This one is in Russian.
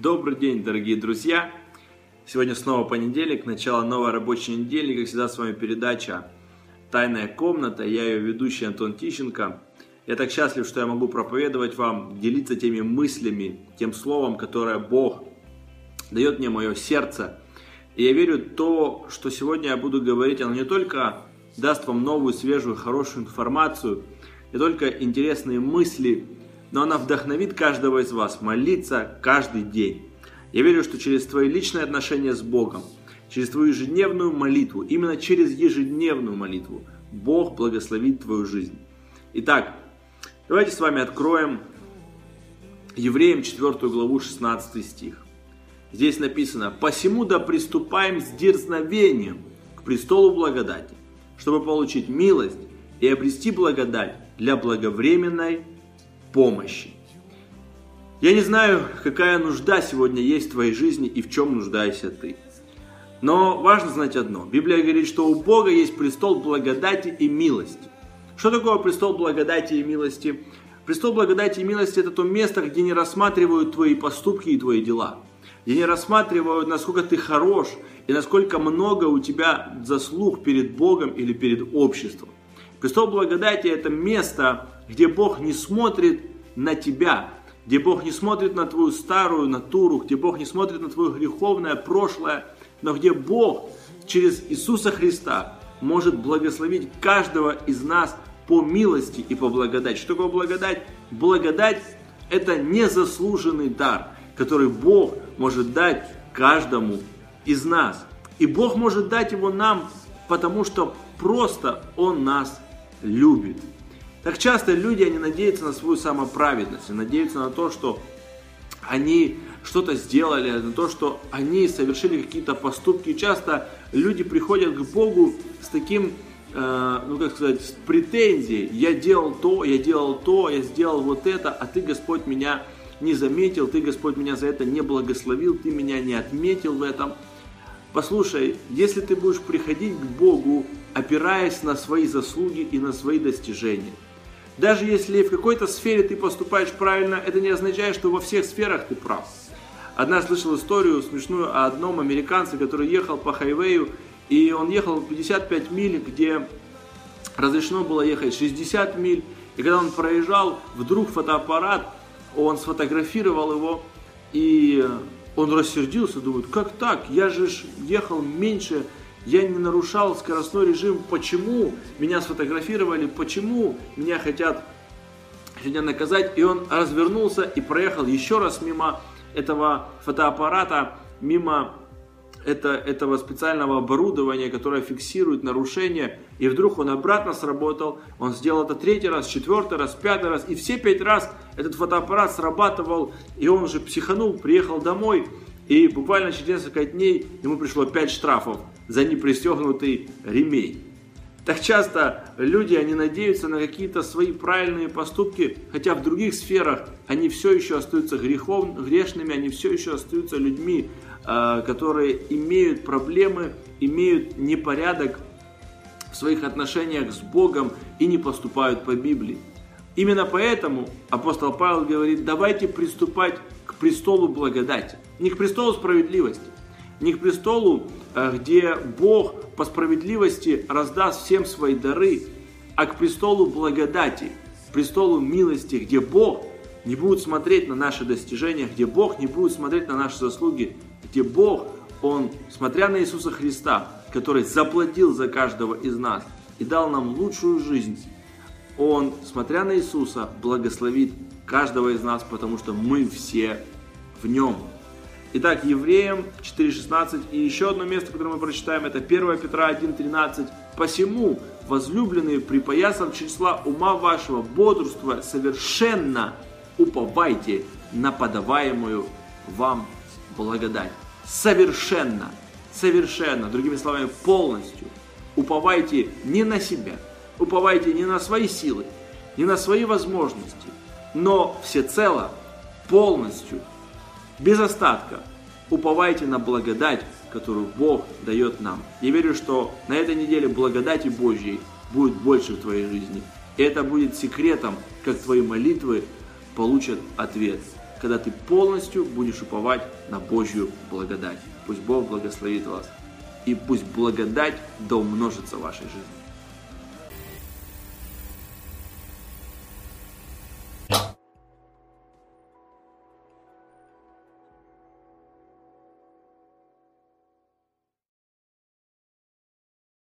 Добрый день, дорогие друзья! Сегодня снова понедельник, начало новой рабочей недели. Как всегда, с вами передача «Тайная комната». Я ее ведущий Антон Тищенко. Я так счастлив, что я могу проповедовать вам, делиться теми мыслями, тем словом, которое Бог дает мне мое сердце. И я верю то, что сегодня я буду говорить, оно не только даст вам новую, свежую, хорошую информацию, не только интересные мысли, но она вдохновит каждого из вас молиться каждый день. Я верю, что через твои личные отношения с Богом, через твою ежедневную молитву, именно через ежедневную молитву, Бог благословит твою жизнь. Итак, давайте с вами откроем Евреям 4 главу 16 стих. Здесь написано, «Посему да приступаем с дерзновением к престолу благодати, чтобы получить милость и обрести благодать для благовременной помощи. Я не знаю, какая нужда сегодня есть в твоей жизни и в чем нуждаешься ты. Но важно знать одно. Библия говорит, что у Бога есть престол благодати и милости. Что такое престол благодати и милости? Престол благодати и милости – это то место, где не рассматривают твои поступки и твои дела. Где не рассматривают, насколько ты хорош и насколько много у тебя заслуг перед Богом или перед обществом. Престол благодати – это место, где Бог не смотрит на тебя, где Бог не смотрит на твою старую натуру, где Бог не смотрит на твое греховное прошлое, но где Бог через Иисуса Христа может благословить каждого из нас по милости и по благодати. Что такое благодать? Благодать – это незаслуженный дар, который Бог может дать каждому из нас. И Бог может дать его нам, потому что просто Он нас любит. Так часто люди, они надеются на свою самоправедность, надеются на то, что они что-то сделали, на то, что они совершили какие-то поступки. Часто люди приходят к Богу с таким, э, ну как сказать, с претензией. Я делал то, я делал то, я сделал вот это, а ты, Господь, меня не заметил, ты, Господь, меня за это не благословил, ты меня не отметил в этом. Послушай, если ты будешь приходить к Богу опираясь на свои заслуги и на свои достижения. Даже если в какой-то сфере ты поступаешь правильно, это не означает, что во всех сферах ты прав. Одна слышал историю смешную о одном американце, который ехал по хайвею, и он ехал 55 миль, где разрешено было ехать 60 миль. И когда он проезжал, вдруг фотоаппарат, он сфотографировал его, и он рассердился, думает, как так, я же ехал меньше я не нарушал скоростной режим, почему меня сфотографировали, почему меня хотят сегодня наказать. И он развернулся и проехал еще раз мимо этого фотоаппарата, мимо это, этого специального оборудования, которое фиксирует нарушение. И вдруг он обратно сработал. Он сделал это третий раз, четвертый раз, пятый раз. И все пять раз этот фотоаппарат срабатывал. И он уже психанул, приехал домой. И буквально через несколько дней ему пришло 5 штрафов за непристегнутый ремень. Так часто люди, они надеются на какие-то свои правильные поступки, хотя в других сферах они все еще остаются грехов, грешными, они все еще остаются людьми, а, которые имеют проблемы, имеют непорядок в своих отношениях с Богом и не поступают по Библии. Именно поэтому апостол Павел говорит, давайте приступать к престолу благодати. Не к престолу справедливости, не к престолу, где Бог по справедливости раздаст всем свои дары, а к престолу благодати, престолу милости, где Бог не будет смотреть на наши достижения, где Бог не будет смотреть на наши заслуги, где Бог, Он, смотря на Иисуса Христа, который заплатил за каждого из нас и дал нам лучшую жизнь, он, смотря на Иисуса, благословит каждого из нас, потому что мы все в нем. Итак, Евреям 4.16 и еще одно место, которое мы прочитаем, это 1 Петра 1.13. «Посему, возлюбленные, припоясав числа ума вашего, бодрствуя, совершенно уповайте на подаваемую вам благодать». Совершенно, совершенно, другими словами, полностью. Уповайте не на себя – уповайте не на свои силы, не на свои возможности, но всецело, полностью, без остатка уповайте на благодать, которую Бог дает нам. Я верю, что на этой неделе благодати Божьей будет больше в твоей жизни. И это будет секретом, как твои молитвы получат ответ. когда ты полностью будешь уповать на Божью благодать. Пусть Бог благословит вас. И пусть благодать да умножится в вашей жизни.